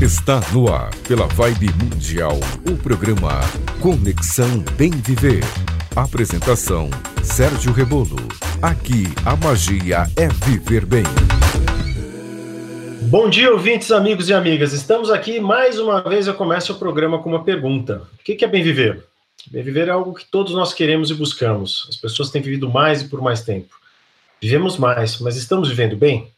Está no ar, pela Vibe Mundial, o programa Conexão Bem Viver. Apresentação: Sérgio Rebolo. Aqui a magia é viver bem. Bom dia, ouvintes, amigos e amigas. Estamos aqui mais uma vez. Eu começo o programa com uma pergunta: O que é bem viver? Bem viver é algo que todos nós queremos e buscamos. As pessoas têm vivido mais e por mais tempo. Vivemos mais, mas estamos vivendo bem?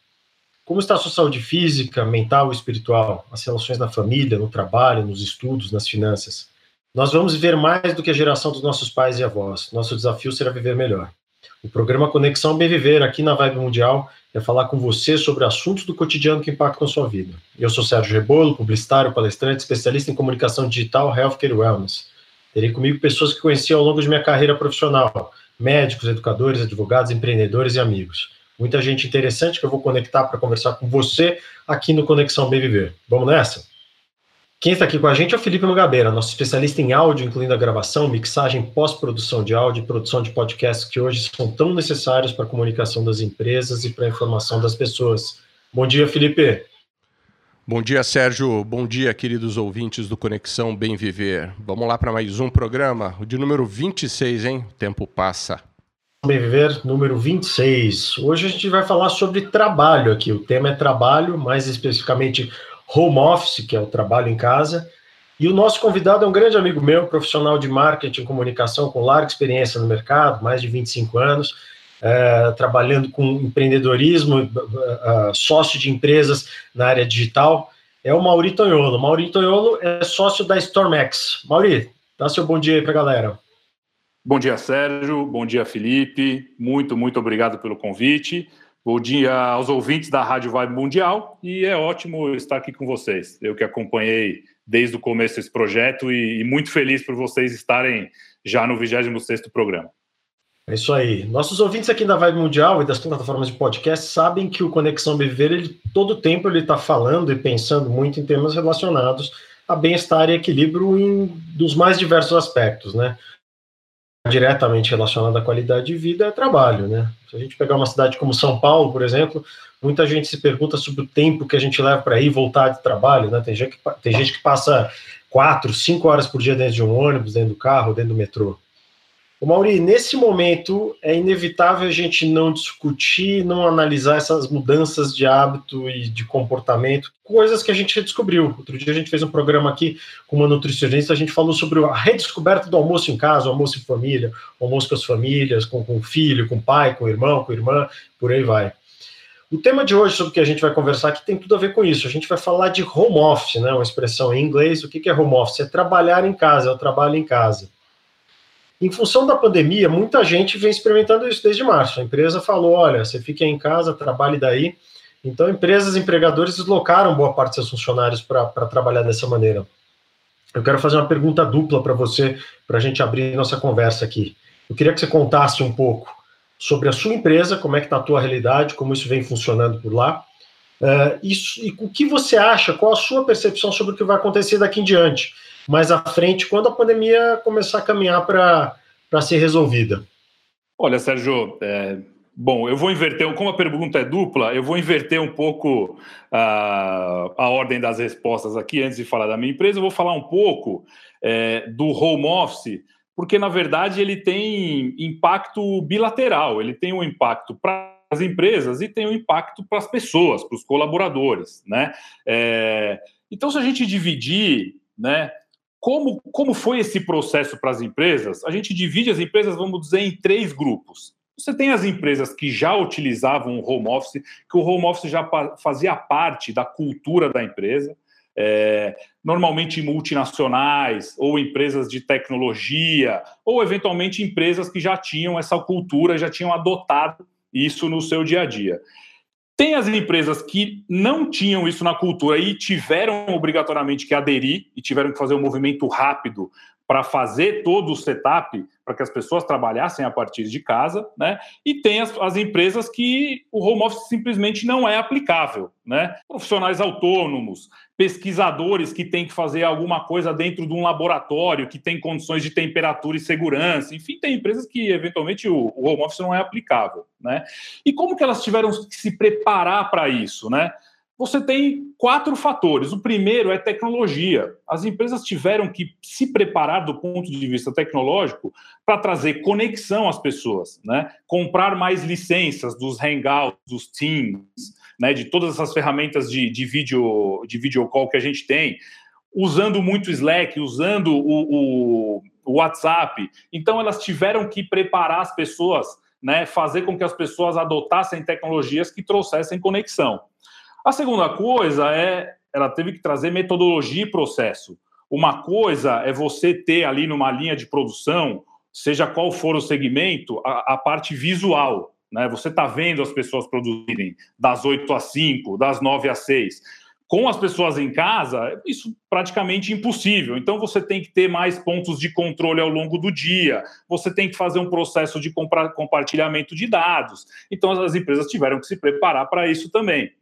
Como está a sua saúde física, mental e espiritual? As relações na família, no trabalho, nos estudos, nas finanças? Nós vamos viver mais do que a geração dos nossos pais e avós. Nosso desafio será viver melhor. O programa Conexão Bem Viver, aqui na Vibe Mundial, é falar com você sobre assuntos do cotidiano que impactam a sua vida. Eu sou Sérgio Rebolo, publicitário, palestrante, especialista em comunicação digital, healthcare e wellness. Terei comigo pessoas que conheci ao longo de minha carreira profissional, médicos, educadores, advogados, empreendedores e amigos muita gente interessante que eu vou conectar para conversar com você aqui no Conexão Bem Viver. Vamos nessa? Quem está aqui com a gente é o Felipe Mugabeira, nosso especialista em áudio, incluindo a gravação, mixagem, pós-produção de áudio e produção de podcasts que hoje são tão necessários para a comunicação das empresas e para a informação das pessoas. Bom dia, Felipe. Bom dia, Sérgio. Bom dia, queridos ouvintes do Conexão Bem Viver. Vamos lá para mais um programa, o de número 26, hein? O tempo passa. Bem Viver, número 26. Hoje a gente vai falar sobre trabalho aqui. O tema é trabalho, mais especificamente home office, que é o trabalho em casa. E o nosso convidado é um grande amigo meu, profissional de marketing e comunicação com larga experiência no mercado, mais de 25 anos, é, trabalhando com empreendedorismo, é, sócio de empresas na área digital. É o Mauri Tonholo. Mauri Tonholo é sócio da Stormex. Mauri, dá seu bom dia aí para a galera. Bom dia, Sérgio. Bom dia, Felipe. Muito, muito obrigado pelo convite. Bom dia aos ouvintes da Rádio Vibe Mundial e é ótimo estar aqui com vocês. Eu que acompanhei desde o começo esse projeto e, e muito feliz por vocês estarem já no 26º programa. É isso aí. Nossos ouvintes aqui da Vibe Mundial e das plataformas de podcast sabem que o Conexão Viver, ele, todo tempo ele está falando e pensando muito em temas relacionados a bem-estar e equilíbrio em, dos mais diversos aspectos, né? Diretamente relacionado à qualidade de vida é trabalho, né? Se a gente pegar uma cidade como São Paulo, por exemplo, muita gente se pergunta sobre o tempo que a gente leva para ir e voltar de trabalho, né? Tem gente, que, tem gente que passa quatro, cinco horas por dia dentro de um ônibus, dentro do carro, dentro do metrô. O Mauri, nesse momento é inevitável a gente não discutir, não analisar essas mudanças de hábito e de comportamento, coisas que a gente descobriu. Outro dia a gente fez um programa aqui com uma nutricionista, a gente falou sobre a redescoberta do almoço em casa, almoço em família, almoço com as famílias, com, com o filho, com o pai, com o irmão, com a irmã, por aí vai. O tema de hoje sobre o que a gente vai conversar aqui tem tudo a ver com isso. A gente vai falar de home office, né? Uma expressão em inglês. O que é home office? É trabalhar em casa, é o trabalho em casa. Em função da pandemia, muita gente vem experimentando isso desde março. A empresa falou: olha, você fica em casa, trabalhe daí. Então, empresas empregadores deslocaram boa parte de seus funcionários para trabalhar dessa maneira. Eu quero fazer uma pergunta dupla para você, para a gente abrir nossa conversa aqui. Eu queria que você contasse um pouco sobre a sua empresa, como é que está a tua realidade, como isso vem funcionando por lá, uh, isso, e o que você acha, qual a sua percepção sobre o que vai acontecer daqui em diante mais à frente, quando a pandemia começar a caminhar para ser resolvida? Olha, Sérgio, é, bom, eu vou inverter, como a pergunta é dupla, eu vou inverter um pouco a, a ordem das respostas aqui, antes de falar da minha empresa, eu vou falar um pouco é, do home office, porque na verdade ele tem impacto bilateral, ele tem um impacto para as empresas e tem um impacto para as pessoas, para os colaboradores, né? É, então, se a gente dividir, né, como, como foi esse processo para as empresas? A gente divide as empresas, vamos dizer, em três grupos. Você tem as empresas que já utilizavam o home office, que o home office já fazia parte da cultura da empresa, é, normalmente multinacionais ou empresas de tecnologia, ou eventualmente empresas que já tinham essa cultura, já tinham adotado isso no seu dia a dia. Tem as empresas que não tinham isso na cultura e tiveram obrigatoriamente que aderir e tiveram que fazer um movimento rápido para fazer todo o setup para que as pessoas trabalhassem a partir de casa, né? E tem as, as, empresas que o home office simplesmente não é aplicável, né? Profissionais autônomos, pesquisadores que têm que fazer alguma coisa dentro de um laboratório que tem condições de temperatura e segurança, enfim, tem empresas que eventualmente o, home office não é aplicável, né? E como que elas tiveram que se preparar para isso, né? você tem quatro fatores. O primeiro é tecnologia. As empresas tiveram que se preparar do ponto de vista tecnológico para trazer conexão às pessoas, né? Comprar mais licenças dos Hangouts, dos Teams, né? De todas essas ferramentas de, de vídeo de video call que a gente tem, usando muito Slack, usando o, o, o WhatsApp. Então elas tiveram que preparar as pessoas, né? Fazer com que as pessoas adotassem tecnologias que trouxessem conexão. A segunda coisa é ela teve que trazer metodologia e processo. Uma coisa é você ter ali numa linha de produção, seja qual for o segmento, a, a parte visual. Né? Você está vendo as pessoas produzirem das 8 às 5, das 9 às 6. Com as pessoas em casa, isso praticamente impossível. Então, você tem que ter mais pontos de controle ao longo do dia, você tem que fazer um processo de compartilhamento de dados. Então, as empresas tiveram que se preparar para isso também.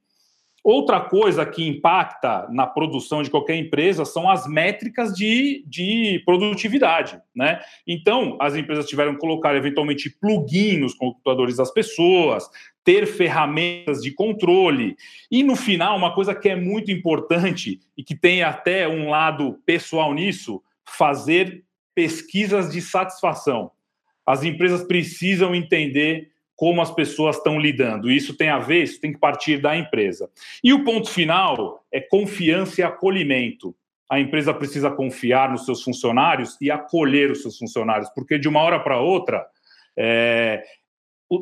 Outra coisa que impacta na produção de qualquer empresa são as métricas de, de produtividade. Né? Então, as empresas tiveram que colocar eventualmente plugin nos computadores das pessoas, ter ferramentas de controle. E no final, uma coisa que é muito importante e que tem até um lado pessoal nisso, fazer pesquisas de satisfação. As empresas precisam entender como as pessoas estão lidando. Isso tem a ver, isso tem que partir da empresa. E o ponto final é confiança e acolhimento. A empresa precisa confiar nos seus funcionários e acolher os seus funcionários, porque de uma hora para outra, é,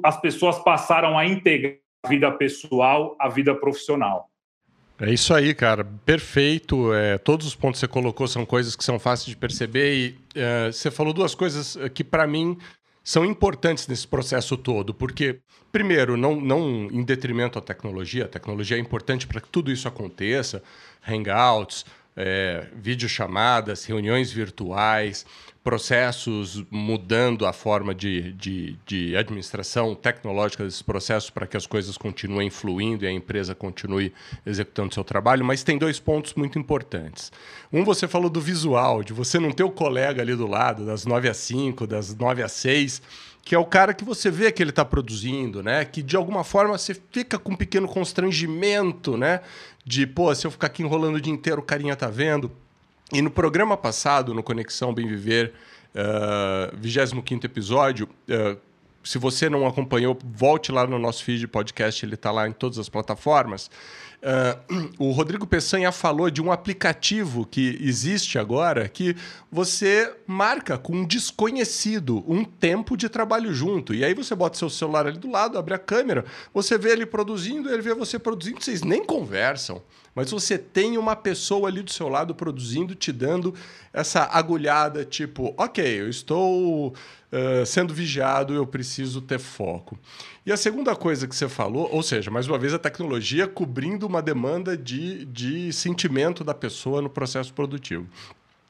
as pessoas passaram a integrar a vida pessoal à vida profissional. É isso aí, cara. Perfeito. É, todos os pontos que você colocou são coisas que são fáceis de perceber. E é, você falou duas coisas que, para mim, são importantes nesse processo todo, porque, primeiro, não, não em detrimento à tecnologia, a tecnologia é importante para que tudo isso aconteça, hangouts, é, videochamadas, reuniões virtuais, processos mudando a forma de, de, de administração tecnológica desses processos para que as coisas continuem fluindo e a empresa continue executando seu trabalho, mas tem dois pontos muito importantes. Um, você falou do visual, de você não ter o colega ali do lado, das 9 às 5, das 9 às 6, que é o cara que você vê que ele está produzindo, né? Que de alguma forma você fica com um pequeno constrangimento, né? De, pô, se eu ficar aqui enrolando o dia inteiro, o carinha tá vendo. E no programa passado, no Conexão Bem Viver, uh, ah, 25 episódio, uh, se você não acompanhou, volte lá no nosso feed de podcast, ele está lá em todas as plataformas. Uh, o Rodrigo Peçanha falou de um aplicativo que existe agora que você marca com um desconhecido um tempo de trabalho junto. E aí você bota seu celular ali do lado, abre a câmera, você vê ele produzindo, ele vê você produzindo, vocês nem conversam mas você tem uma pessoa ali do seu lado produzindo, te dando essa agulhada, tipo, ok, eu estou uh, sendo vigiado, eu preciso ter foco. E a segunda coisa que você falou, ou seja, mais uma vez a tecnologia cobrindo uma demanda de, de sentimento da pessoa no processo produtivo.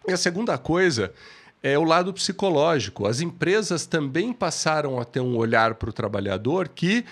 E a segunda coisa é o lado psicológico. As empresas também passaram a ter um olhar para o trabalhador que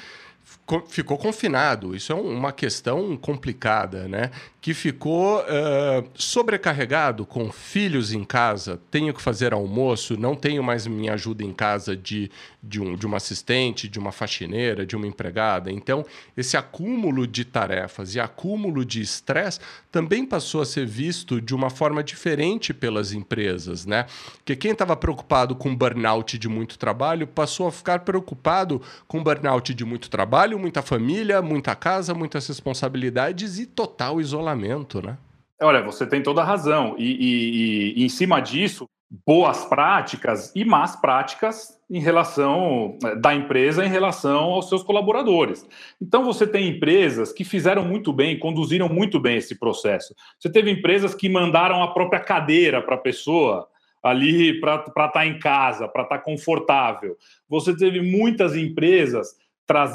ficou confinado. Isso é uma questão complicada, né? Que ficou uh, sobrecarregado com filhos em casa, tenho que fazer almoço, não tenho mais minha ajuda em casa de, de, um, de uma assistente, de uma faxineira, de uma empregada. Então, esse acúmulo de tarefas e acúmulo de estresse também passou a ser visto de uma forma diferente pelas empresas, né? Porque quem estava preocupado com burnout de muito trabalho passou a ficar preocupado com burnout de muito trabalho trabalho, muita família, muita casa, muitas responsabilidades e total isolamento, né? Olha, você tem toda a razão. E, e, e, em cima disso, boas práticas e más práticas em relação eh, da empresa em relação aos seus colaboradores. Então você tem empresas que fizeram muito bem, conduziram muito bem esse processo. Você teve empresas que mandaram a própria cadeira para a pessoa ali para estar tá em casa, para estar tá confortável. Você teve muitas empresas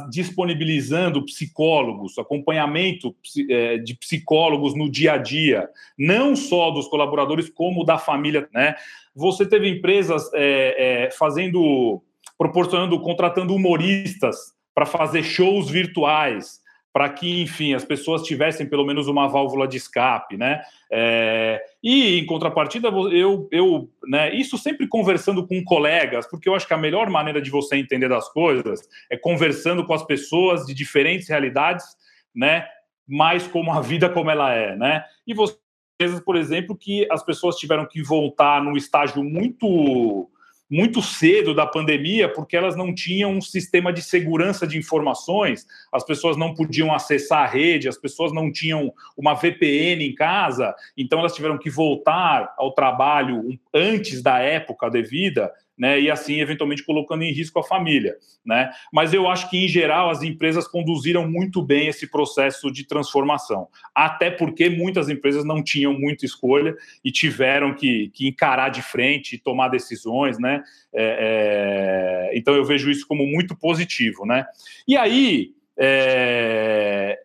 disponibilizando psicólogos, acompanhamento é, de psicólogos no dia a dia, não só dos colaboradores, como da família. Né? Você teve empresas é, é, fazendo, proporcionando, contratando humoristas para fazer shows virtuais, para que, enfim, as pessoas tivessem pelo menos uma válvula de escape, né? É, e em contrapartida, eu, eu, né, isso sempre conversando com colegas, porque eu acho que a melhor maneira de você entender das coisas é conversando com as pessoas de diferentes realidades, né? mais como a vida como ela é, né? E você por exemplo, que as pessoas tiveram que voltar num estágio muito muito cedo da pandemia, porque elas não tinham um sistema de segurança de informações, as pessoas não podiam acessar a rede, as pessoas não tinham uma VPN em casa, então elas tiveram que voltar ao trabalho antes da época devida né, e assim eventualmente colocando em risco a família, né? Mas eu acho que em geral as empresas conduziram muito bem esse processo de transformação, até porque muitas empresas não tinham muita escolha e tiveram que, que encarar de frente e tomar decisões, né? É, é, então eu vejo isso como muito positivo, né? E aí é,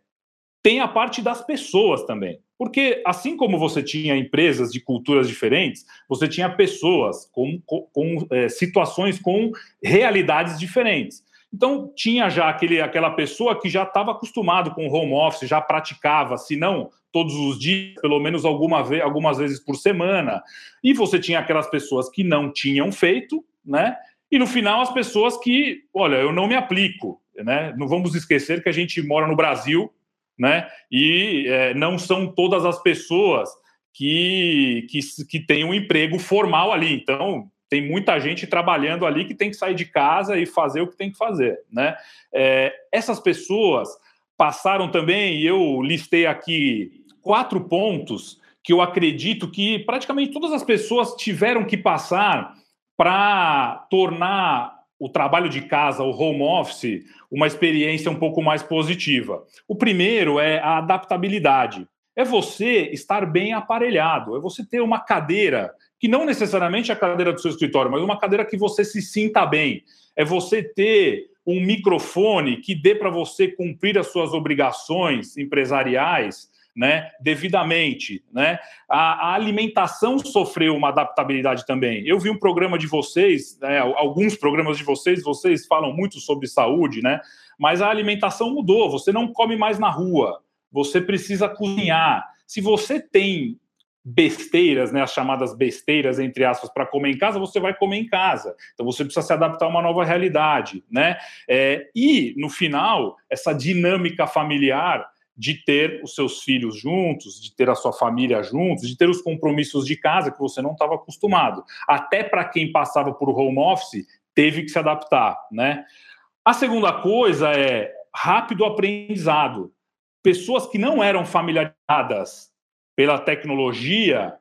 tem a parte das pessoas também. Porque, assim como você tinha empresas de culturas diferentes, você tinha pessoas com, com, com é, situações com realidades diferentes. Então, tinha já aquele, aquela pessoa que já estava acostumado com home office, já praticava, se não todos os dias, pelo menos alguma vez, algumas vezes por semana. E você tinha aquelas pessoas que não tinham feito, né? E no final, as pessoas que, olha, eu não me aplico, né? Não vamos esquecer que a gente mora no Brasil, né? E é, não são todas as pessoas que, que, que têm um emprego formal ali. Então, tem muita gente trabalhando ali que tem que sair de casa e fazer o que tem que fazer, né? É, essas pessoas passaram também, e eu listei aqui quatro pontos que eu acredito que praticamente todas as pessoas tiveram que passar para tornar o trabalho de casa, o home office, uma experiência um pouco mais positiva. O primeiro é a adaptabilidade. É você estar bem aparelhado, é você ter uma cadeira, que não necessariamente é a cadeira do seu escritório, mas uma cadeira que você se sinta bem. É você ter um microfone que dê para você cumprir as suas obrigações empresariais né, devidamente. Né? A, a, alimentação sofreu uma adaptabilidade também. Eu vi um programa de vocês, né, alguns programas de vocês, vocês falam muito sobre saúde, né? mas a alimentação mudou. Você não come mais na rua, você precisa cozinhar. Se você tem besteiras, né, as chamadas besteiras entre aspas para comer em casa, você vai comer em casa. Então você precisa se adaptar a uma nova realidade, né? É, e no final essa dinâmica familiar de ter os seus filhos juntos, de ter a sua família juntos, de ter os compromissos de casa que você não estava acostumado. Até para quem passava por home office, teve que se adaptar, né? A segunda coisa é rápido aprendizado. Pessoas que não eram familiarizadas pela tecnologia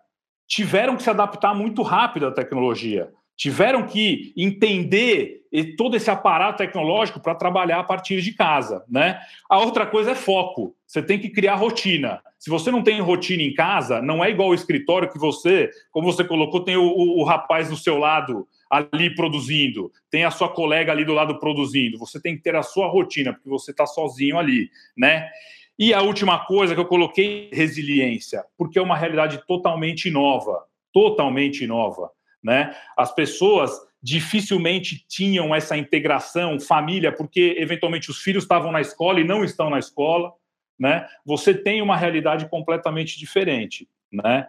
tiveram que se adaptar muito rápido à tecnologia tiveram que entender todo esse aparato tecnológico para trabalhar a partir de casa, né? A outra coisa é foco. Você tem que criar rotina. Se você não tem rotina em casa, não é igual o escritório que você, como você colocou, tem o, o, o rapaz do seu lado ali produzindo, tem a sua colega ali do lado produzindo. Você tem que ter a sua rotina, porque você está sozinho ali, né? E a última coisa que eu coloquei, resiliência, porque é uma realidade totalmente nova, totalmente nova. Né? As pessoas dificilmente tinham essa integração, família, porque eventualmente os filhos estavam na escola e não estão na escola. Né? Você tem uma realidade completamente diferente. Né?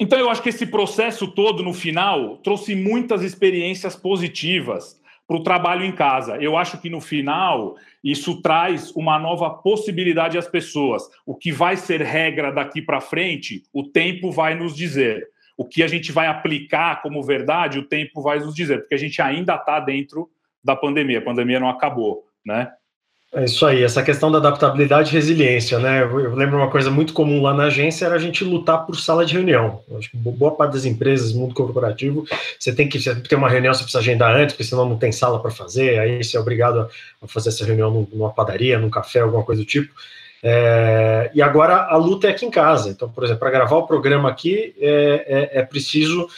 Então, eu acho que esse processo todo, no final, trouxe muitas experiências positivas para o trabalho em casa. Eu acho que, no final, isso traz uma nova possibilidade às pessoas. O que vai ser regra daqui para frente, o tempo vai nos dizer o que a gente vai aplicar como verdade, o tempo vai nos dizer, porque a gente ainda está dentro da pandemia, a pandemia não acabou, né? É isso aí, essa questão da adaptabilidade e resiliência, né? Eu lembro uma coisa muito comum lá na agência era a gente lutar por sala de reunião. Eu acho que boa parte das empresas, mundo corporativo, você tem que ter uma reunião, você precisa agendar antes, porque senão não tem sala para fazer, aí você é obrigado a fazer essa reunião numa padaria, num café, alguma coisa do tipo. É, e agora a luta é aqui em casa. Então, por exemplo, para gravar o programa aqui, é, é, é preciso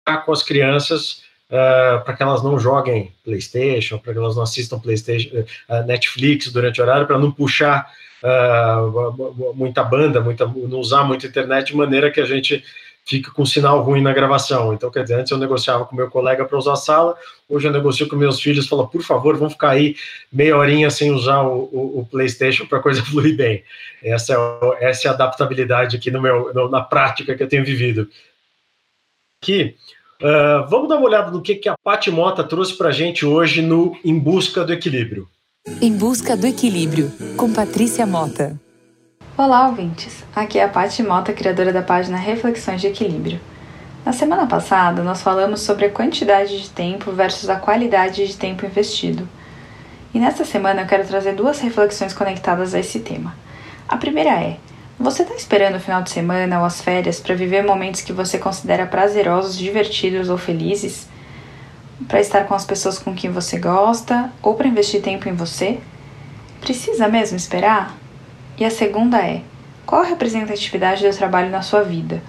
estar com as crianças é, para que elas não joguem PlayStation, para que elas não assistam PlayStation, uh, Netflix durante o horário, para não puxar uh, muita banda, muita, não usar muito internet de maneira que a gente fica com sinal ruim na gravação. Então, quer dizer, antes eu negociava com meu colega para usar a sala, hoje eu negocio com meus filhos, falo, por favor, vamos ficar aí meia horinha sem usar o, o, o PlayStation para a coisa fluir bem. Essa é, essa é a adaptabilidade aqui no meu, no, na prática que eu tenho vivido. Aqui, uh, vamos dar uma olhada no que, que a Paty Mota trouxe para a gente hoje no Em Busca do Equilíbrio. Em Busca do Equilíbrio, com Patrícia Mota. Olá, ouvintes! Aqui é a Paty Mota, criadora da página Reflexões de Equilíbrio. Na semana passada, nós falamos sobre a quantidade de tempo versus a qualidade de tempo investido. E nesta semana eu quero trazer duas reflexões conectadas a esse tema. A primeira é: você está esperando o final de semana ou as férias para viver momentos que você considera prazerosos, divertidos ou felizes? Para estar com as pessoas com quem você gosta ou para investir tempo em você? Precisa mesmo esperar? E a segunda é: qual a representatividade do trabalho na sua vida?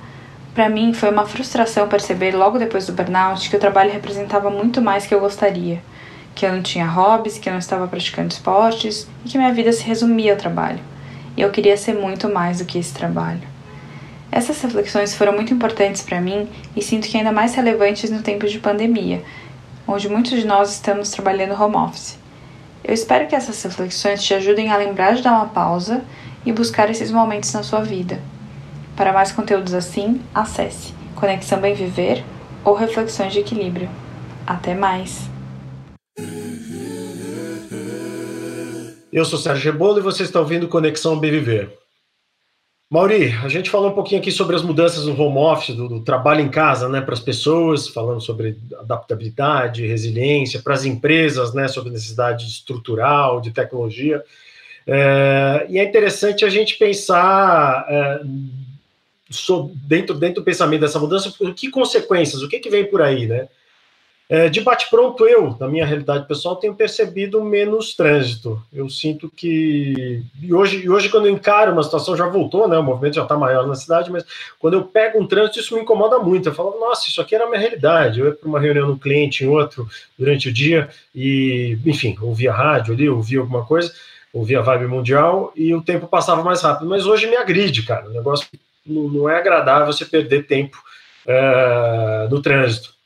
Para mim, foi uma frustração perceber logo depois do burnout que o trabalho representava muito mais que eu gostaria, que eu não tinha hobbies, que eu não estava praticando esportes e que minha vida se resumia ao trabalho. E eu queria ser muito mais do que esse trabalho. Essas reflexões foram muito importantes para mim e sinto que ainda mais relevantes no tempo de pandemia, onde muitos de nós estamos trabalhando home office. Eu espero que essas reflexões te ajudem a lembrar de dar uma pausa e buscar esses momentos na sua vida. Para mais conteúdos assim, acesse Conexão Bem Viver ou Reflexões de Equilíbrio. Até mais! Eu sou Sérgio Rebolo e você está ouvindo Conexão Bem Viver. Mauri, a gente falou um pouquinho aqui sobre as mudanças no home office, do, do trabalho em casa, né, para as pessoas, falando sobre adaptabilidade, resiliência, para as empresas, né, sobre necessidade estrutural, de tecnologia. É, e é interessante a gente pensar é, sobre, dentro, dentro do pensamento dessa mudança, que consequências, o que, que vem por aí, né? É, de bate-pronto, eu, na minha realidade pessoal, tenho percebido menos trânsito. Eu sinto que. E hoje, e hoje quando eu encaro uma situação, já voltou, né? O movimento já está maior na cidade, mas quando eu pego um trânsito, isso me incomoda muito. Eu falo, nossa, isso aqui era a minha realidade. Eu ia para uma reunião no cliente, em outro, durante o dia, e, enfim, ouvia rádio ali, ouvia alguma coisa, ouvia vibe mundial, e o tempo passava mais rápido. Mas hoje me agride, cara. O negócio não, não é agradável você perder tempo é, no trânsito.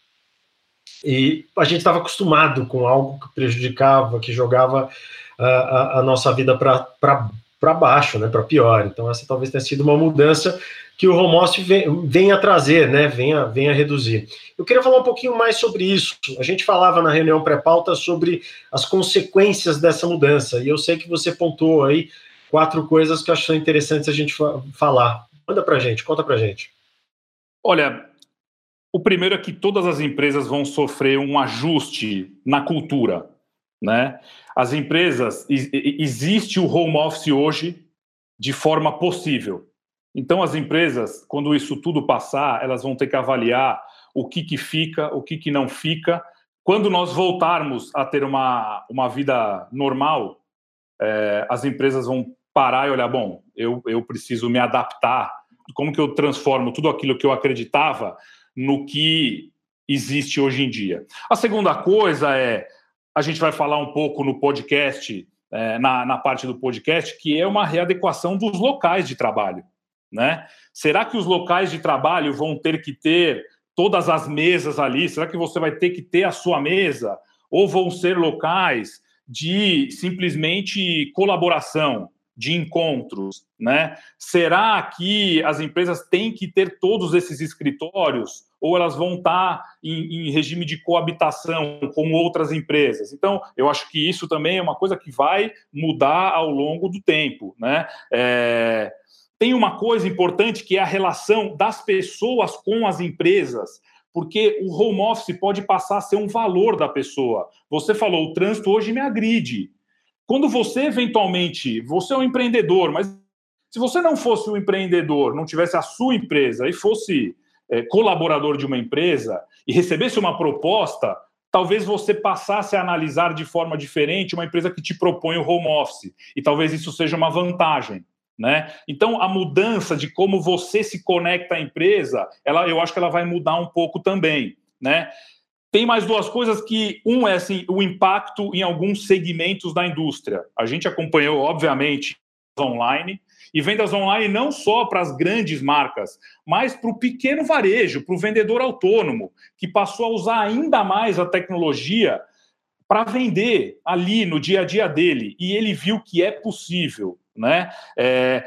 E a gente estava acostumado com algo que prejudicava, que jogava a, a, a nossa vida para baixo, né, para pior. Então, essa talvez tenha sido uma mudança que o home office venha trazer, né, venha, venha reduzir. Eu queria falar um pouquinho mais sobre isso. A gente falava na reunião pré-pauta sobre as consequências dessa mudança, e eu sei que você pontuou aí quatro coisas que eu acho interessantes a gente falar. Manda para gente, conta para gente. Olha, o primeiro é que todas as empresas vão sofrer um ajuste na cultura, né? As empresas existe o home office hoje de forma possível. Então as empresas, quando isso tudo passar, elas vão ter que avaliar o que que fica, o que que não fica. Quando nós voltarmos a ter uma, uma vida normal, é, as empresas vão parar e olhar, bom, eu, eu preciso me adaptar. Como que eu transformo tudo aquilo que eu acreditava no que existe hoje em dia. A segunda coisa é, a gente vai falar um pouco no podcast, é, na, na parte do podcast, que é uma readequação dos locais de trabalho. Né? Será que os locais de trabalho vão ter que ter todas as mesas ali? Será que você vai ter que ter a sua mesa? Ou vão ser locais de simplesmente colaboração? De encontros, né? Será que as empresas têm que ter todos esses escritórios ou elas vão estar em, em, regime de coabitação com outras empresas? Então, eu acho que isso também é uma coisa que vai mudar ao longo do tempo, né? É... Tem uma coisa importante que é a relação das pessoas com as empresas porque o home office pode passar a ser um valor da pessoa. Você falou, o trânsito hoje me agride. Quando você eventualmente, você é um empreendedor, mas se você não fosse um empreendedor, não tivesse a sua empresa e fosse é, colaborador de uma empresa e recebesse uma proposta, talvez você passasse a analisar de forma diferente uma empresa que te propõe o home office. E talvez isso seja uma vantagem. Né? Então, a mudança de como você se conecta à empresa, ela, eu acho que ela vai mudar um pouco também. Né? Tem mais duas coisas que um é assim, o impacto em alguns segmentos da indústria. A gente acompanhou, obviamente, online e vendas online não só para as grandes marcas, mas para o pequeno varejo, para o vendedor autônomo, que passou a usar ainda mais a tecnologia para vender ali no dia a dia dele. E ele viu que é possível. Né? É,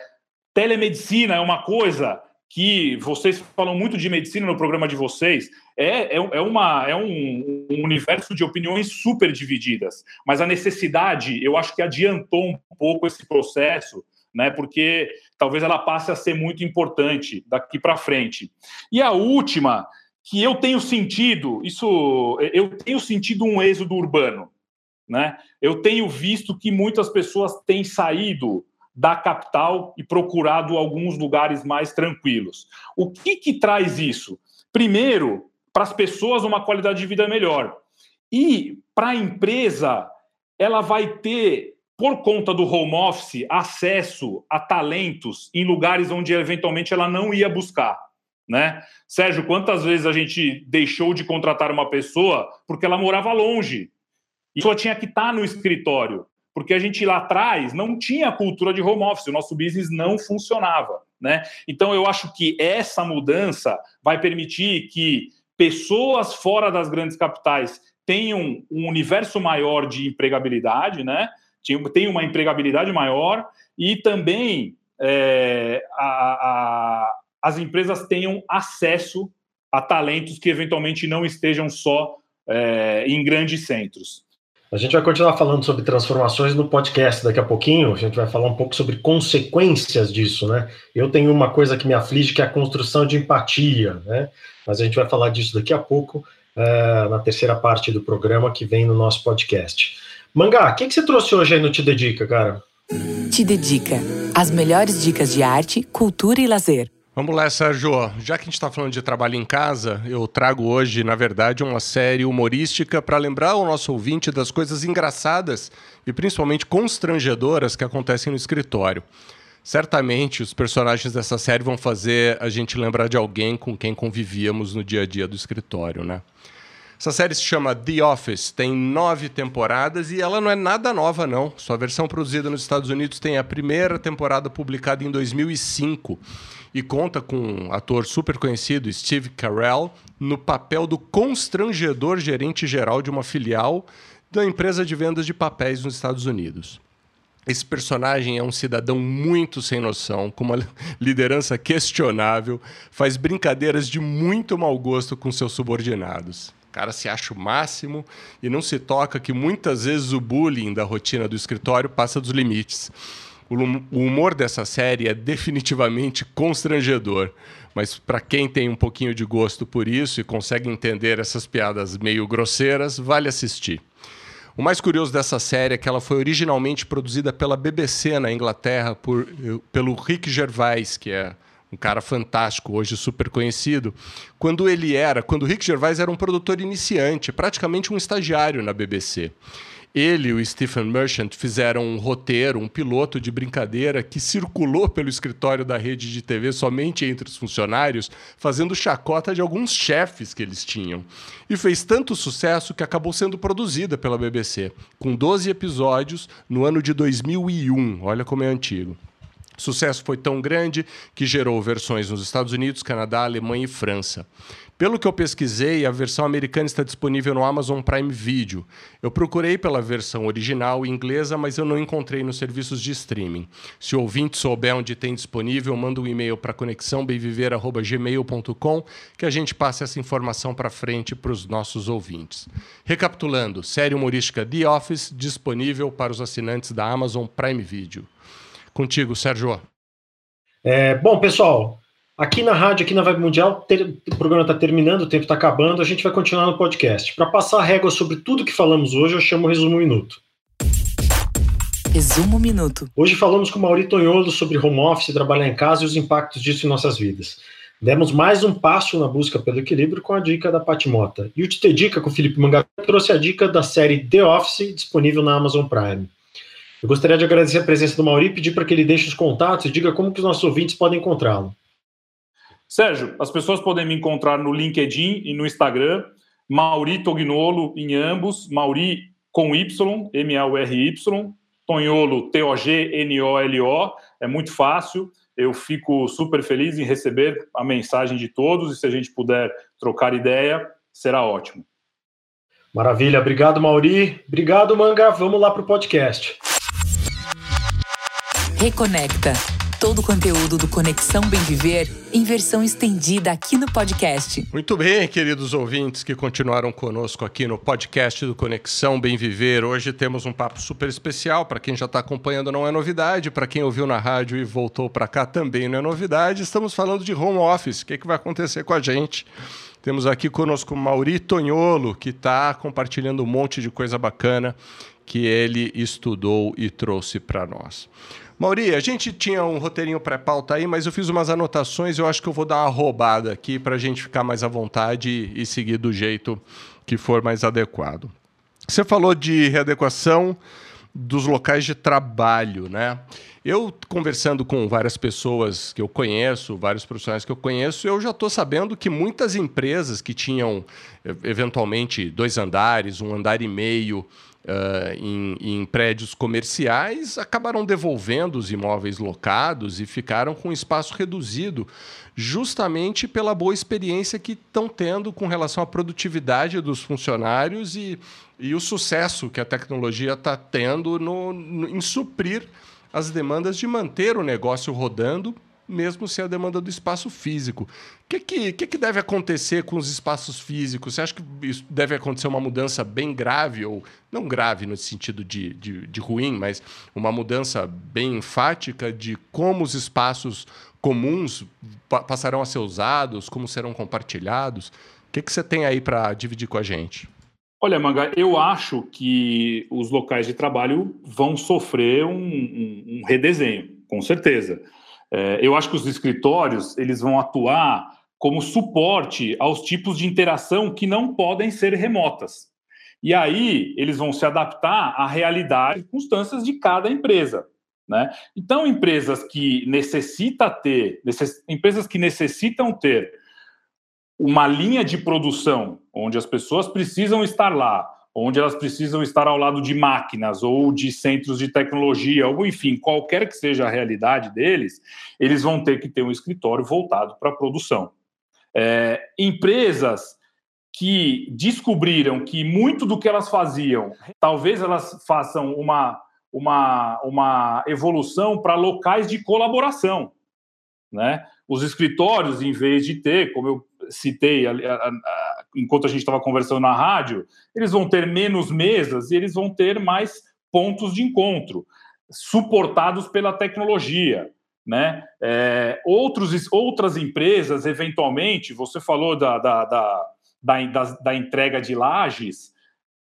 telemedicina é uma coisa que vocês falam muito de medicina no programa de vocês, é, é, é, uma, é um, um, universo de opiniões super divididas. Mas a necessidade, eu acho que adiantou um pouco esse processo né? Porque talvez ela passe a ser muito importante daqui para frente. E a última, que eu tenho sentido, isso eu tenho sentido um êxodo urbano, né? Eu tenho visto que muitas pessoas têm saído da capital e procurado alguns lugares mais tranquilos. O que, que traz isso? Primeiro, para as pessoas, uma qualidade de vida melhor. E para a empresa, ela vai ter, por conta do home office, acesso a talentos em lugares onde eventualmente ela não ia buscar. Né? Sérgio, quantas vezes a gente deixou de contratar uma pessoa porque ela morava longe e só tinha que estar no escritório? Porque a gente lá atrás não tinha cultura de home office, o nosso business não funcionava. Né? Então, eu acho que essa mudança vai permitir que pessoas fora das grandes capitais tenham um universo maior de empregabilidade, né? tem uma empregabilidade maior e também é, a, a, as empresas tenham acesso a talentos que eventualmente não estejam só é, em grandes centros. A gente vai continuar falando sobre transformações no podcast daqui a pouquinho. A gente vai falar um pouco sobre consequências disso, né? Eu tenho uma coisa que me aflige que é a construção de empatia, né? Mas a gente vai falar disso daqui a pouco, uh, na terceira parte do programa que vem no nosso podcast. Mangá, o que, que você trouxe hoje aí no Te Dedica, cara? Te Dedica. As melhores dicas de arte, cultura e lazer. Vamos lá, Sérgio. Já que a gente está falando de trabalho em casa, eu trago hoje, na verdade, uma série humorística para lembrar o nosso ouvinte das coisas engraçadas e principalmente constrangedoras que acontecem no escritório. Certamente os personagens dessa série vão fazer a gente lembrar de alguém com quem convivíamos no dia a dia do escritório, né? Essa série se chama The Office, tem nove temporadas e ela não é nada nova, não. Sua versão produzida nos Estados Unidos tem a primeira temporada publicada em 2005 e conta com um ator super conhecido, Steve Carell, no papel do constrangedor gerente geral de uma filial da empresa de vendas de papéis nos Estados Unidos. Esse personagem é um cidadão muito sem noção, com uma liderança questionável, faz brincadeiras de muito mau gosto com seus subordinados. Cara se acha o máximo e não se toca que muitas vezes o bullying da rotina do escritório passa dos limites. O humor dessa série é definitivamente constrangedor, mas para quem tem um pouquinho de gosto por isso e consegue entender essas piadas meio grosseiras, vale assistir. O mais curioso dessa série é que ela foi originalmente produzida pela BBC na Inglaterra por, pelo Rick Gervais, que é um cara fantástico, hoje super conhecido. Quando ele era, quando o Rick Gervais era um produtor iniciante, praticamente um estagiário na BBC. Ele e o Stephen Merchant fizeram um roteiro, um piloto de brincadeira que circulou pelo escritório da rede de TV somente entre os funcionários, fazendo chacota de alguns chefes que eles tinham. E fez tanto sucesso que acabou sendo produzida pela BBC, com 12 episódios no ano de 2001. Olha como é antigo. O sucesso foi tão grande que gerou versões nos Estados Unidos, Canadá, Alemanha e França. Pelo que eu pesquisei, a versão americana está disponível no Amazon Prime Video. Eu procurei pela versão original inglesa, mas eu não encontrei nos serviços de streaming. Se o ouvinte souber onde tem disponível, manda um e-mail para conexãobemviver.gmail.com que a gente passe essa informação para frente para os nossos ouvintes. Recapitulando, série humorística The Office disponível para os assinantes da Amazon Prime Video. Contigo, Sérgio. É, bom, pessoal, Aqui na rádio, aqui na Vibe Mundial, ter, o programa está terminando, o tempo está acabando, a gente vai continuar no podcast. Para passar a régua sobre tudo que falamos hoje, eu chamo o Resumo Minuto. Resumo Minuto. Hoje falamos com o Mauri Tonholo sobre home office, trabalhar em casa e os impactos disso em nossas vidas. Demos mais um passo na busca pelo equilíbrio com a dica da Patimota. E o Te Dica com o Felipe Mangá trouxe a dica da série The Office, disponível na Amazon Prime. Eu gostaria de agradecer a presença do Mauri e pedir para que ele deixe os contatos e diga como que os nossos ouvintes podem encontrá-lo. Sérgio, as pessoas podem me encontrar no LinkedIn e no Instagram, Mauri Tognolo em ambos, Mauri com Y, M-A-U-R-Y, Tonholo, T-O-G-N-O-L-O, é muito fácil, eu fico super feliz em receber a mensagem de todos e se a gente puder trocar ideia, será ótimo. Maravilha, obrigado Mauri, obrigado Manga, vamos lá para o podcast. Reconecta todo o conteúdo do Conexão Bem Viver em versão estendida aqui no podcast. Muito bem, queridos ouvintes que continuaram conosco aqui no podcast do Conexão Bem Viver. Hoje temos um papo super especial. Para quem já está acompanhando, não é novidade. Para quem ouviu na rádio e voltou para cá, também não é novidade. Estamos falando de home office. O que, é que vai acontecer com a gente? Temos aqui conosco Mauri Tonholo, que está compartilhando um monte de coisa bacana que ele estudou e trouxe para nós. Mauri, a gente tinha um roteirinho pré-pauta aí, mas eu fiz umas anotações eu acho que eu vou dar uma roubada aqui para a gente ficar mais à vontade e seguir do jeito que for mais adequado. Você falou de readequação dos locais de trabalho, né? Eu, conversando com várias pessoas que eu conheço, vários profissionais que eu conheço, eu já estou sabendo que muitas empresas que tinham, eventualmente, dois andares, um andar e meio, Uh, em, em, prédios comerciais acabaram devolvendo os imóveis locados e ficaram com espaço reduzido, justamente pela boa experiência que estão tendo com relação à produtividade dos funcionários e, e o sucesso que a tecnologia está tendo no, no, em suprir as demandas de manter o negócio rodando mesmo sem a demanda do espaço físico. O que, que, que, deve acontecer com os espaços físicos? Você acha que deve acontecer uma mudança bem grave, ou não grave no sentido de, de, de ruim, mas uma mudança bem enfática de como os espaços comuns pa passarão a ser usados, como serão compartilhados? O que, que você tem aí para dividir com a gente? Olha, Manga, eu acho que os locais de trabalho vão sofrer um, um, um redesenho, com certeza. É, eu acho que os escritórios eles vão atuar como suporte aos tipos de interação que não podem ser remotas. E aí eles vão se adaptar à realidade e circunstâncias de cada empresa. Né? Então, empresas que necessita ter, necess, empresas que necessitam ter uma linha de produção onde as pessoas precisam estar lá, onde elas precisam estar ao lado de máquinas ou de centros de tecnologia, ou enfim, qualquer que seja a realidade deles, eles vão ter que ter um escritório voltado para a produção. É, empresas que descobriram que muito do que elas faziam, talvez elas façam uma, uma, uma evolução para locais de colaboração. Né? Os escritórios, em vez de ter, como eu citei a, a, a, enquanto a gente estava conversando na rádio, eles vão ter menos mesas e eles vão ter mais pontos de encontro, suportados pela tecnologia. Né? É, outros, outras empresas, eventualmente, você falou da, da, da, da, da entrega de lajes,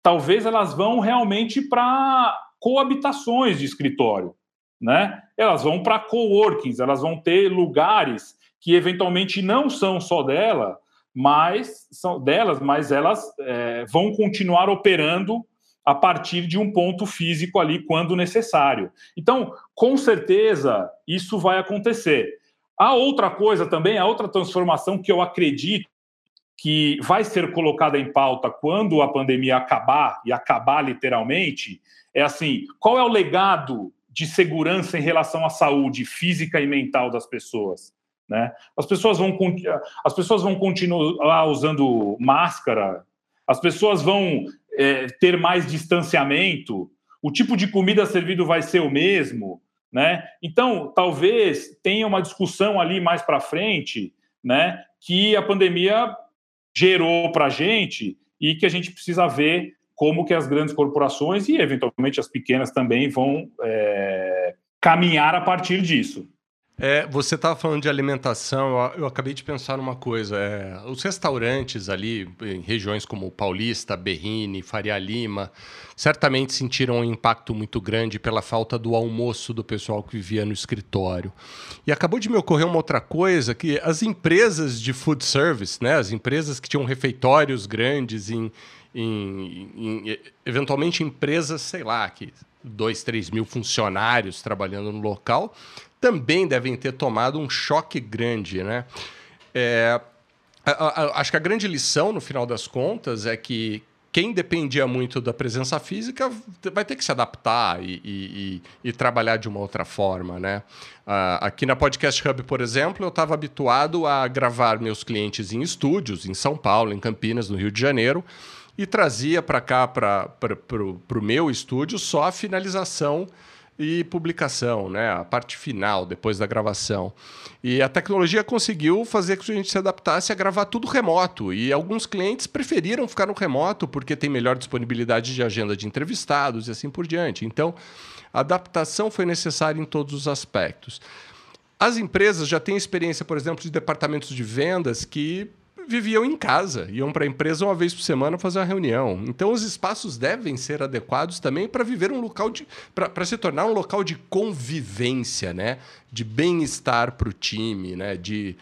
talvez elas vão realmente para coabitações de escritório. Né? Elas vão para coworkings, elas vão ter lugares que eventualmente não são só dela, mas são delas, mas elas é, vão continuar operando a partir de um ponto físico ali quando necessário. Então, com certeza, isso vai acontecer. A outra coisa também, a outra transformação que eu acredito que vai ser colocada em pauta quando a pandemia acabar, e acabar literalmente, é assim: qual é o legado de segurança em relação à saúde física e mental das pessoas? Né? As, pessoas vão, as pessoas vão continuar usando máscara, as pessoas vão é, ter mais distanciamento, o tipo de comida servido vai ser o mesmo. Né? Então, talvez tenha uma discussão ali mais para frente né, que a pandemia gerou para a gente e que a gente precisa ver como que as grandes corporações e, eventualmente, as pequenas também vão é, caminhar a partir disso. É, você estava falando de alimentação, eu, acabei de pensar numa coisa. É, os restaurantes ali, em regiões como Paulista, Berrini, Faria Lima, certamente sentiram um impacto muito grande pela falta do almoço do pessoal que vivia no escritório. E acabou de me ocorrer uma outra coisa, que as empresas de food service, né, as empresas que tinham refeitórios grandes em, em, em eventualmente empresas, sei lá, que dois, três mil funcionários trabalhando no local, também devem ter tomado um choque grande, né? É, acho que a grande lição, no final das contas, é que quem dependia muito da presença física vai ter que se adaptar e, e, e, e trabalhar de uma outra forma, né? Uh, aqui na Podcast Hub, por exemplo, eu estava habituado a gravar meus clientes em estúdios, em São Paulo, em Campinas, no Rio de Janeiro, e trazia para cá, para o meu estúdio, só a finalização e publicação, né? A parte final, depois da gravação. E a tecnologia conseguiu fazer que a gente se adaptasse a gravar tudo remoto. E alguns clientes preferiram ficar no remoto porque tem melhor disponibilidade de agenda de entrevistados e assim por diante. Então, a adaptação foi necessária em todos os aspectos. As empresas já têm experiência, por exemplo, de departamentos de vendas que viviam em casa, iam para a empresa uma vez por semana fazer uma reunião. Então, os espaços devem ser adequados também para viver um local de. para se tornar um local de convivência, né? de bem-estar para o time, né? de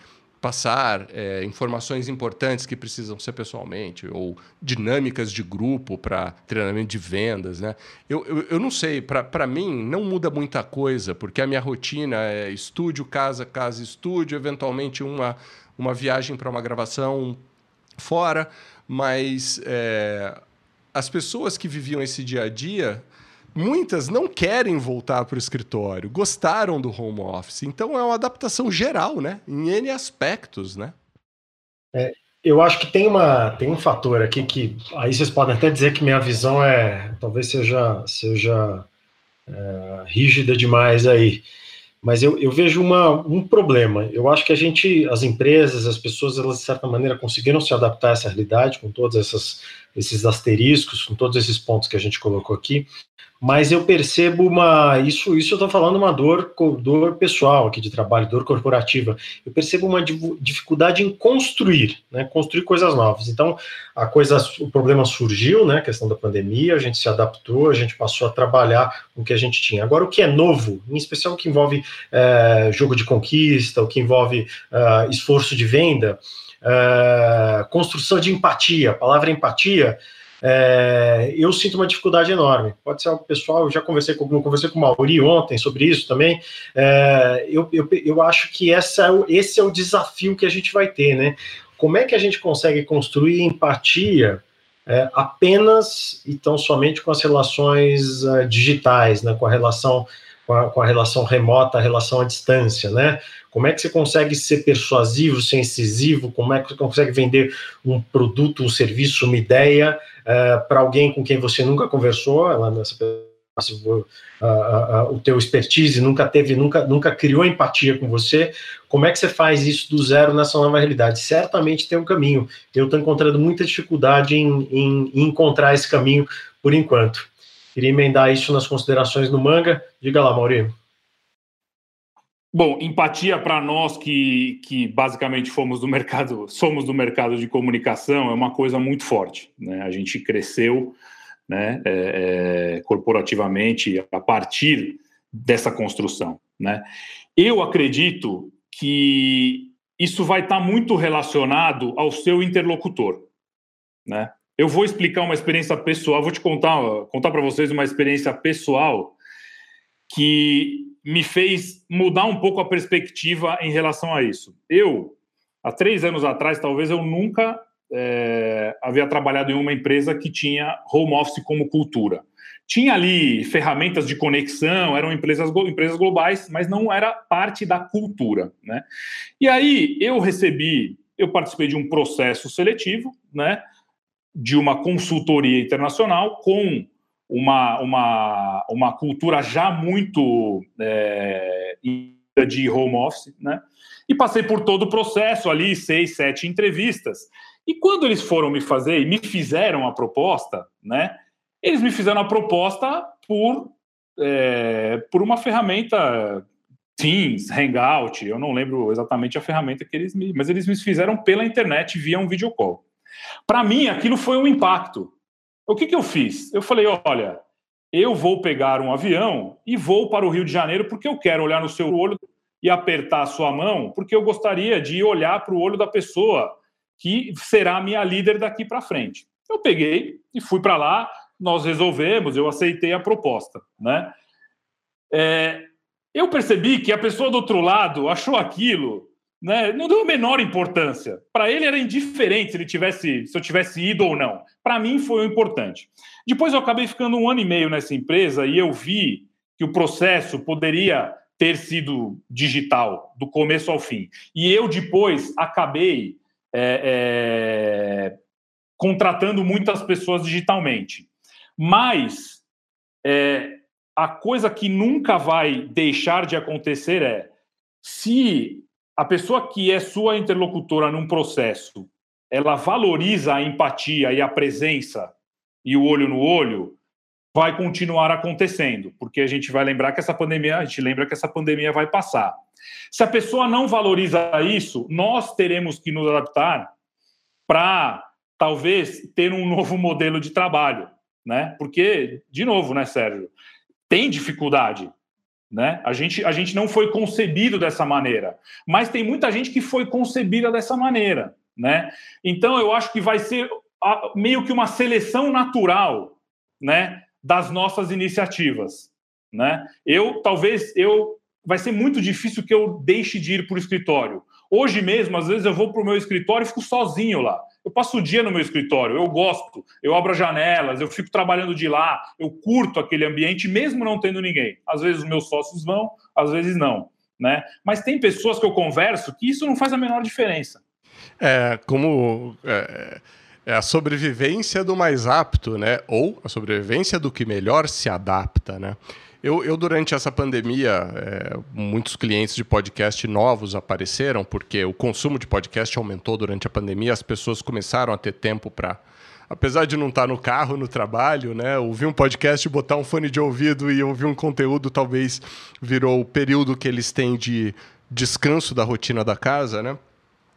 passar é, informações importantes que precisam ser pessoalmente, ou dinâmicas de grupo para treinamento de vendas. Né? Eu, eu, eu não sei, para mim não muda muita coisa, porque a minha rotina é estúdio, casa, casa, estúdio, eventualmente uma uma viagem para uma gravação fora, mas é, as pessoas que viviam esse dia a dia, muitas não querem voltar para o escritório, gostaram do home office. Então é uma adaptação geral, né? Em N aspectos, né? É, eu acho que tem, uma, tem um fator aqui que aí vocês podem até dizer que minha visão é talvez seja, seja é, rígida demais aí. Mas eu, eu vejo uma, um problema. Eu acho que a gente, as empresas, as pessoas, elas de certa maneira conseguiram se adaptar a essa realidade com todos essas, esses asteriscos, com todos esses pontos que a gente colocou aqui mas eu percebo uma isso isso eu estou falando uma dor dor pessoal aqui de trabalho dor corporativa. Eu percebo uma dificuldade em construir né construir coisas novas. Então a coisa o problema surgiu né questão da pandemia a gente se adaptou a gente passou a trabalhar com o que a gente tinha. Agora o que é novo em especial o que envolve é, jogo de conquista o que envolve é, esforço de venda é, construção de empatia a palavra empatia é, eu sinto uma dificuldade enorme. Pode ser algo pessoal, eu já conversei com, conversei com o Mauri ontem sobre isso também. É, eu, eu, eu acho que essa, é esse é o desafio que a gente vai ter, né? Como é que a gente consegue construir empatia é, apenas e tão somente com as relações uh, digitais, né? Com a relação com a, com a, relação remota, a relação à distância, né? Como é que você consegue ser persuasivo, ser incisivo? Como é que você consegue vender um produto, um serviço, uma ideia uh, para alguém com quem você nunca conversou, ela nessa uh, uh, o teu expertise nunca teve, nunca, nunca criou empatia com você. Como é que você faz isso do zero nessa nova realidade? Certamente tem um caminho. Eu estou encontrando muita dificuldade em, em, em encontrar esse caminho por enquanto. Queria emendar isso nas considerações do manga. Diga lá, Maurício. Bom, empatia para nós que, que basicamente fomos do mercado, somos do mercado de comunicação, é uma coisa muito forte. Né? A gente cresceu né, é, é, corporativamente a partir dessa construção. Né? Eu acredito que isso vai estar tá muito relacionado ao seu interlocutor. Né? Eu vou explicar uma experiência pessoal, vou te contar, contar para vocês uma experiência pessoal que me fez mudar um pouco a perspectiva em relação a isso. Eu, há três anos atrás, talvez eu nunca é, havia trabalhado em uma empresa que tinha home office como cultura. Tinha ali ferramentas de conexão, eram empresas, empresas globais, mas não era parte da cultura. Né? E aí eu recebi, eu participei de um processo seletivo, né, de uma consultoria internacional com uma, uma, uma cultura já muito é, de home office, né? E passei por todo o processo ali, seis, sete entrevistas. E quando eles foram me fazer e me fizeram a proposta, né? Eles me fizeram a proposta por, é, por uma ferramenta Teams, Hangout, eu não lembro exatamente a ferramenta que eles me. Mas eles me fizeram pela internet via um videocall. Para mim, aquilo foi um impacto, o que, que eu fiz? Eu falei: olha, eu vou pegar um avião e vou para o Rio de Janeiro porque eu quero olhar no seu olho e apertar a sua mão, porque eu gostaria de olhar para o olho da pessoa que será minha líder daqui para frente. Eu peguei e fui para lá, nós resolvemos, eu aceitei a proposta, né? É, eu percebi que a pessoa do outro lado achou aquilo né, não deu a menor importância. Para ele era indiferente se ele tivesse, se eu tivesse ido ou não. Para mim foi o importante. Depois eu acabei ficando um ano e meio nessa empresa e eu vi que o processo poderia ter sido digital do começo ao fim. E eu depois acabei é, é, contratando muitas pessoas digitalmente. Mas é, a coisa que nunca vai deixar de acontecer é se a pessoa que é sua interlocutora num processo, ela valoriza a empatia e a presença e o olho no olho, vai continuar acontecendo, porque a gente vai lembrar que essa pandemia, a gente lembra que essa pandemia vai passar. Se a pessoa não valoriza isso, nós teremos que nos adaptar para talvez ter um novo modelo de trabalho, né? Porque de novo, né, Sérgio, tem dificuldade, né? A gente, a gente não foi concebido dessa maneira, mas tem muita gente que foi concebida dessa maneira, né? Então eu acho que vai ser meio que uma seleção natural, né, das nossas iniciativas, né? Eu talvez eu vai ser muito difícil que eu deixe de ir para o escritório. Hoje mesmo, às vezes eu vou para o meu escritório e fico sozinho lá. Eu passo o dia no meu escritório, eu gosto, eu abro as janelas, eu fico trabalhando de lá, eu curto aquele ambiente, mesmo não tendo ninguém. Às vezes os meus sócios vão, às vezes não. Né? Mas tem pessoas que eu converso que isso não faz a menor diferença. É, como é, é a sobrevivência do mais apto, né? Ou a sobrevivência do que melhor se adapta, né? Eu, eu, durante essa pandemia, é, muitos clientes de podcast novos apareceram, porque o consumo de podcast aumentou durante a pandemia, as pessoas começaram a ter tempo para. Apesar de não estar no carro, no trabalho, né? Ouvir um podcast, botar um fone de ouvido e ouvir um conteúdo, talvez virou o período que eles têm de descanso da rotina da casa, né?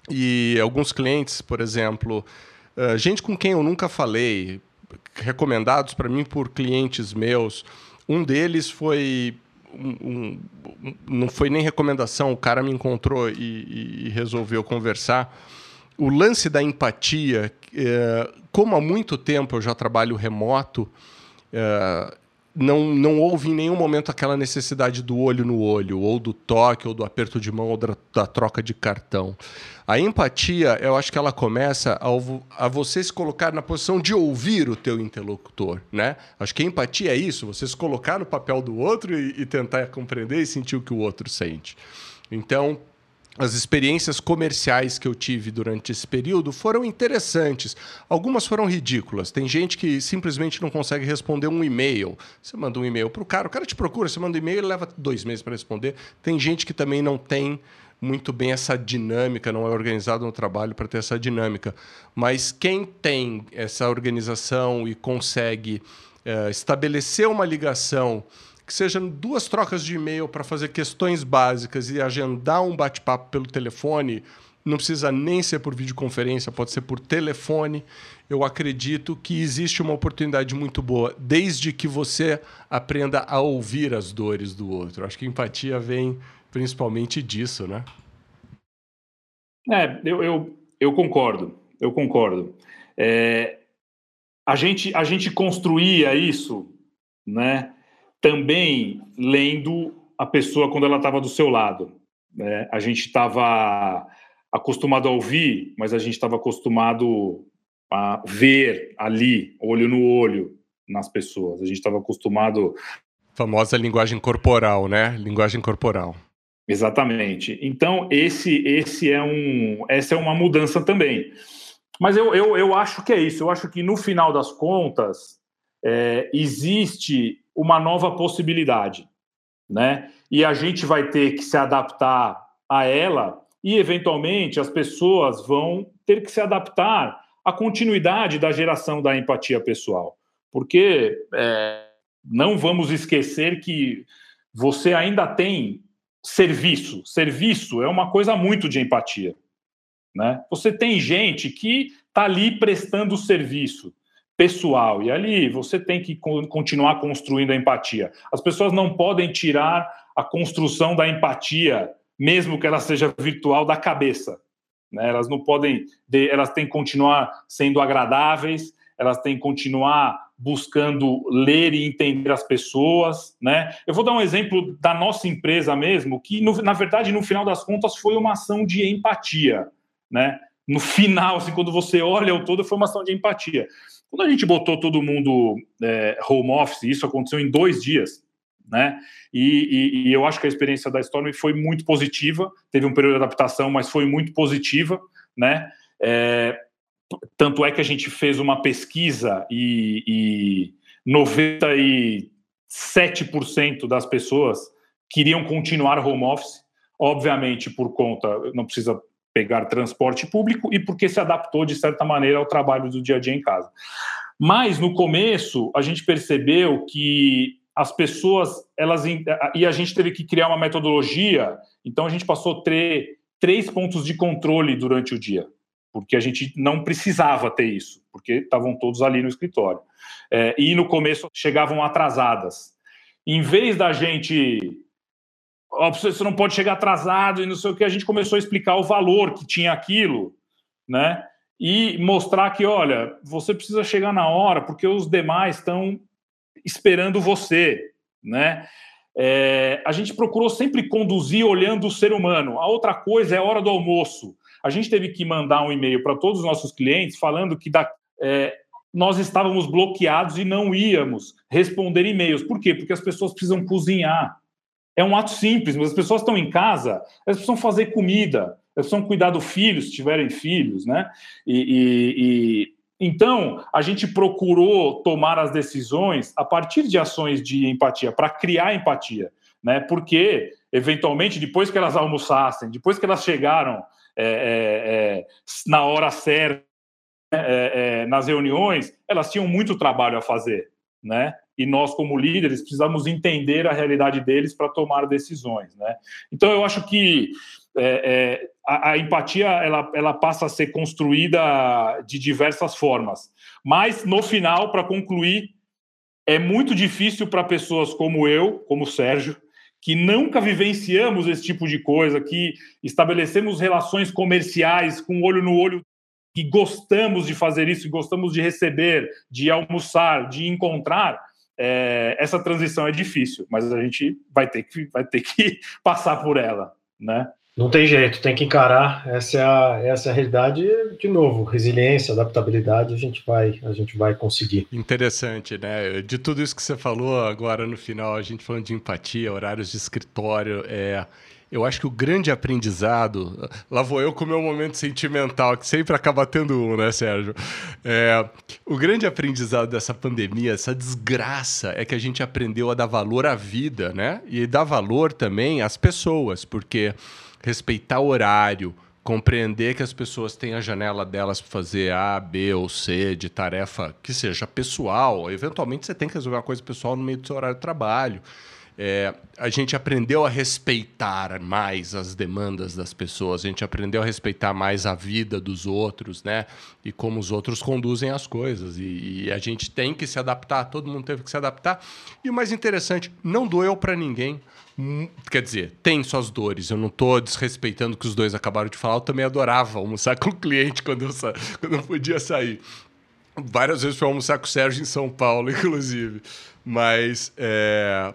E alguns clientes, por exemplo, uh, gente com quem eu nunca falei, recomendados para mim por clientes meus, um deles foi. Um, um, não foi nem recomendação, o cara me encontrou e, e resolveu conversar. O lance da empatia, é, como há muito tempo eu já trabalho remoto, é, não, não houve em nenhum momento aquela necessidade do olho no olho, ou do toque, ou do aperto de mão, ou da, da troca de cartão. A empatia, eu acho que ela começa ao, a você se colocar na posição de ouvir o teu interlocutor, né? Acho que a empatia é isso, você se colocar no papel do outro e, e tentar compreender e sentir o que o outro sente. Então, as experiências comerciais que eu tive durante esse período foram interessantes. Algumas foram ridículas. Tem gente que simplesmente não consegue responder um e-mail. Você manda um e-mail para o cara, o cara te procura, você manda um e-mail, ele leva dois meses para responder. Tem gente que também não tem muito bem essa dinâmica, não é organizado no trabalho para ter essa dinâmica. Mas quem tem essa organização e consegue é, estabelecer uma ligação que sejam duas trocas de e-mail para fazer questões básicas e agendar um bate-papo pelo telefone, não precisa nem ser por videoconferência, pode ser por telefone. Eu acredito que existe uma oportunidade muito boa, desde que você aprenda a ouvir as dores do outro. Acho que empatia vem principalmente disso, né? É, eu, eu, eu concordo, eu concordo. É, a, gente, a gente construía isso, né? Também lendo a pessoa quando ela estava do seu lado. Né? A gente estava acostumado a ouvir, mas a gente estava acostumado a ver ali, olho no olho, nas pessoas. A gente estava acostumado. Famosa linguagem corporal, né? Linguagem corporal. Exatamente. Então, esse, esse é um, essa é uma mudança também. Mas eu, eu, eu acho que é isso. Eu acho que, no final das contas, é, existe uma nova possibilidade. Né? E a gente vai ter que se adaptar a ela e, eventualmente, as pessoas vão ter que se adaptar à continuidade da geração da empatia pessoal. Porque é, não vamos esquecer que você ainda tem serviço. Serviço é uma coisa muito de empatia. Né? Você tem gente que está ali prestando serviço pessoal, e ali você tem que continuar construindo a empatia. As pessoas não podem tirar a construção da empatia, mesmo que ela seja virtual, da cabeça. Né? Elas não podem, elas têm que continuar sendo agradáveis, elas têm que continuar buscando ler e entender as pessoas, né? Eu vou dar um exemplo da nossa empresa mesmo, que no, na verdade no final das contas foi uma ação de empatia, né? No final, assim, quando você olha o todo, foi uma ação de empatia. Quando a gente botou todo mundo é, home office, isso aconteceu em dois dias, né? E, e, e, eu acho que a experiência da Storm foi muito positiva. Teve um período de adaptação, mas foi muito positiva, né? É, tanto é que a gente fez uma pesquisa e, e 90 e 7% das pessoas queriam continuar home office, obviamente por conta, não precisa pegar transporte público e porque se adaptou de certa maneira ao trabalho do dia a dia em casa. Mas no começo a gente percebeu que as pessoas, elas e a gente teve que criar uma metodologia. Então a gente passou a ter três pontos de controle durante o dia, porque a gente não precisava ter isso, porque estavam todos ali no escritório. É, e no começo chegavam atrasadas. Em vez da gente você não pode chegar atrasado e não sei o que, a gente começou a explicar o valor que tinha aquilo, né? E mostrar que, olha, você precisa chegar na hora, porque os demais estão esperando você, né? É, a gente procurou sempre conduzir olhando o ser humano. A outra coisa é a hora do almoço. A gente teve que mandar um e-mail para todos os nossos clientes falando que da, é, nós estávamos bloqueados e não íamos responder e-mails. Por quê? Porque as pessoas precisam cozinhar. É um ato simples, mas as pessoas estão em casa, elas precisam fazer comida, elas precisam cuidar do filho, se tiverem filhos, né? E, e, e, então a gente procurou tomar as decisões a partir de ações de empatia, para criar empatia, né? Porque eventualmente depois que elas almoçassem, depois que elas chegaram é, é, é, na hora certa é, é, nas reuniões, elas tinham muito trabalho a fazer, né? e nós, como líderes, precisamos entender a realidade deles para tomar decisões. Né? Então, eu acho que é, é, a, a, empatia ela, ela passa a ser construída de diversas formas. Mas, no final, para concluir, é muito difícil para pessoas como eu, como o Sérgio, que nunca vivenciamos esse tipo de coisa, que estabelecemos relações comerciais com olho no olho, que gostamos de fazer isso, gostamos de receber, de almoçar, de encontrar, é, essa transição é difícil, mas a gente vai ter que, vai ter que passar por ela, né? Não tem jeito, tem que encarar. Essa é a, essa é a realidade. De novo, resiliência, adaptabilidade, a gente vai, a gente vai conseguir. Interessante, né? De tudo isso que você falou agora no final, a gente falando de empatia, horários de escritório, é, eu acho que o grande aprendizado. Lá vou eu com o meu momento sentimental, que sempre acaba tendo um, né, Sérgio? É, o grande aprendizado dessa pandemia, essa desgraça, é que a gente aprendeu a dar valor à vida, né? E dar valor também às pessoas, porque respeitar o horário, compreender que as pessoas têm a janela delas para fazer A, B ou C de tarefa que seja pessoal. Eventualmente você tem que resolver uma coisa pessoal no meio do seu horário de trabalho. É, a gente aprendeu a respeitar mais as demandas das pessoas, a gente aprendeu a respeitar mais a vida dos outros, né? E como os outros conduzem as coisas. E, e a gente tem que se adaptar, todo mundo teve que se adaptar. E o mais interessante, não doeu para ninguém. Hum, quer dizer, tem suas dores. Eu não estou desrespeitando o que os dois acabaram de falar. Eu também adorava almoçar com o cliente quando eu, sa... quando eu podia sair. Várias vezes fui almoçar com o Sérgio em São Paulo, inclusive. Mas é,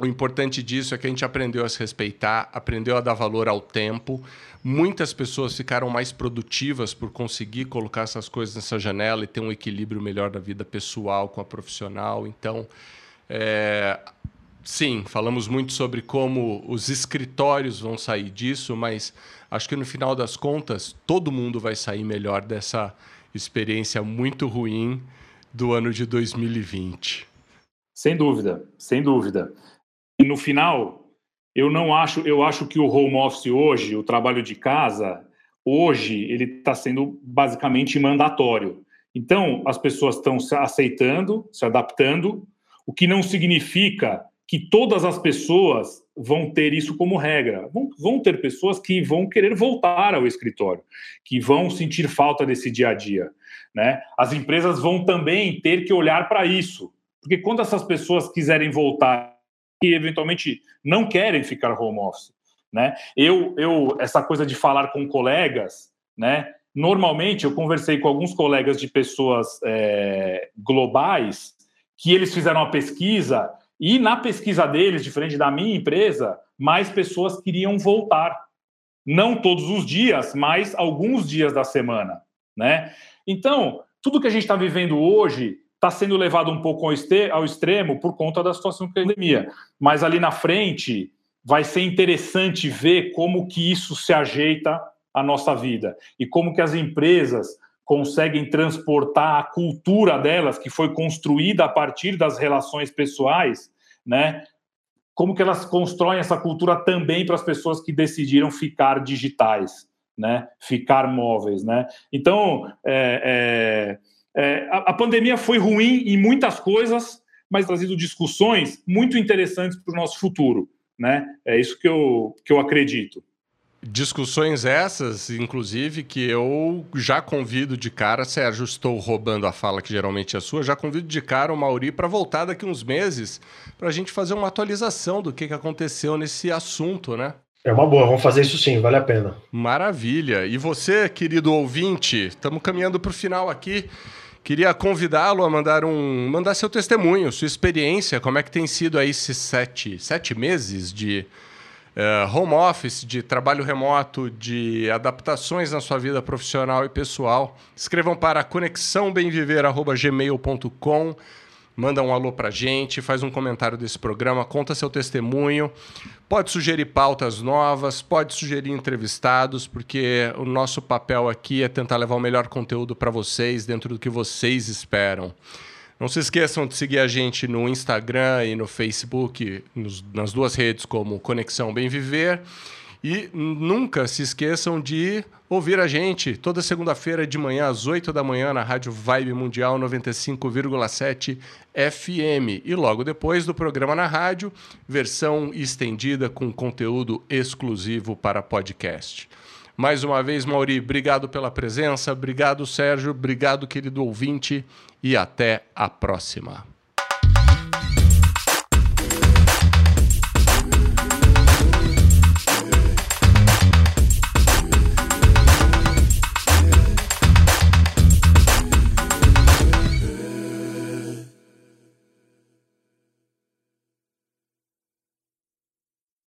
o importante disso é que a gente aprendeu a se respeitar, aprendeu a dar valor ao tempo. Muitas pessoas ficaram mais produtivas por conseguir colocar essas coisas nessa janela e ter um equilíbrio melhor da vida pessoal com a profissional. Então, é... sim, falamos muito sobre como os escritórios vão sair disso, mas acho que no final das contas todo mundo vai sair melhor dessa experiência muito ruim do ano de 2020. Sem dúvida, sem dúvida. E no final, eu não acho, eu acho que o home office hoje, o trabalho de casa, hoje ele está sendo basicamente mandatório. Então, as pessoas estão se aceitando, se adaptando, o que não significa que todas as pessoas vão ter isso como regra. Vão, vão ter pessoas que vão querer voltar ao escritório, que vão sentir falta desse dia a dia. Né? As empresas vão também ter que olhar para isso, porque quando essas pessoas quiserem voltar que eventualmente não querem ficar home office, né? Eu, eu, essa coisa de falar com colegas, né? Normalmente eu conversei com alguns colegas de pessoas é, globais que eles fizeram uma pesquisa e na pesquisa deles, diferente da minha empresa, mais pessoas queriam voltar, não todos os dias, mas alguns dias da semana, né? Então tudo que a gente está vivendo hoje está sendo levado um pouco ao, extremo por conta da situação da pandemia. Mas ali na frente vai ser interessante ver como que isso se ajeita à nossa vida e como que as empresas conseguem transportar a cultura delas, que foi construída a partir das relações pessoais, né? Como que elas constroem essa cultura também para as pessoas que decidiram ficar digitais, né? Ficar móveis, né? Então, é, é, é, a, a pandemia foi ruim em muitas coisas, mas trazido discussões muito interessantes para o nosso futuro, né? É isso que eu, que eu acredito. Discussões essas, inclusive, que eu já convido de cara, Sérgio, estou roubando a fala que geralmente é sua, já convido de cara o Mauri para voltar daqui uns meses para a gente fazer uma atualização do que, que aconteceu nesse assunto, né? É uma boa, vamos fazer isso sim, vale a pena. Maravilha. E você, querido ouvinte, estamos caminhando para o final aqui. Queria convidá-lo a mandar um, mandar seu testemunho, sua experiência, como é que tem sido aí esses sete, sete meses de uh, home office, de trabalho remoto, de adaptações na sua vida profissional e pessoal. Escrevam para conexãobemviver.gmail.com manda um alô pra gente, faz um comentário desse programa, conta seu testemunho. Pode sugerir pautas novas, pode sugerir entrevistados, porque o nosso papel aqui é tentar levar o melhor conteúdo para vocês dentro do que vocês esperam. Não se esqueçam de seguir a gente no Instagram e no Facebook, nos, nas duas redes como Conexão Bem Viver. E nunca se esqueçam de ouvir a gente toda segunda-feira de manhã às 8 da manhã na Rádio Vibe Mundial 95,7 FM. E logo depois do programa na rádio, versão estendida com conteúdo exclusivo para podcast. Mais uma vez, Mauri, obrigado pela presença, obrigado, Sérgio, obrigado, querido ouvinte, e até a próxima.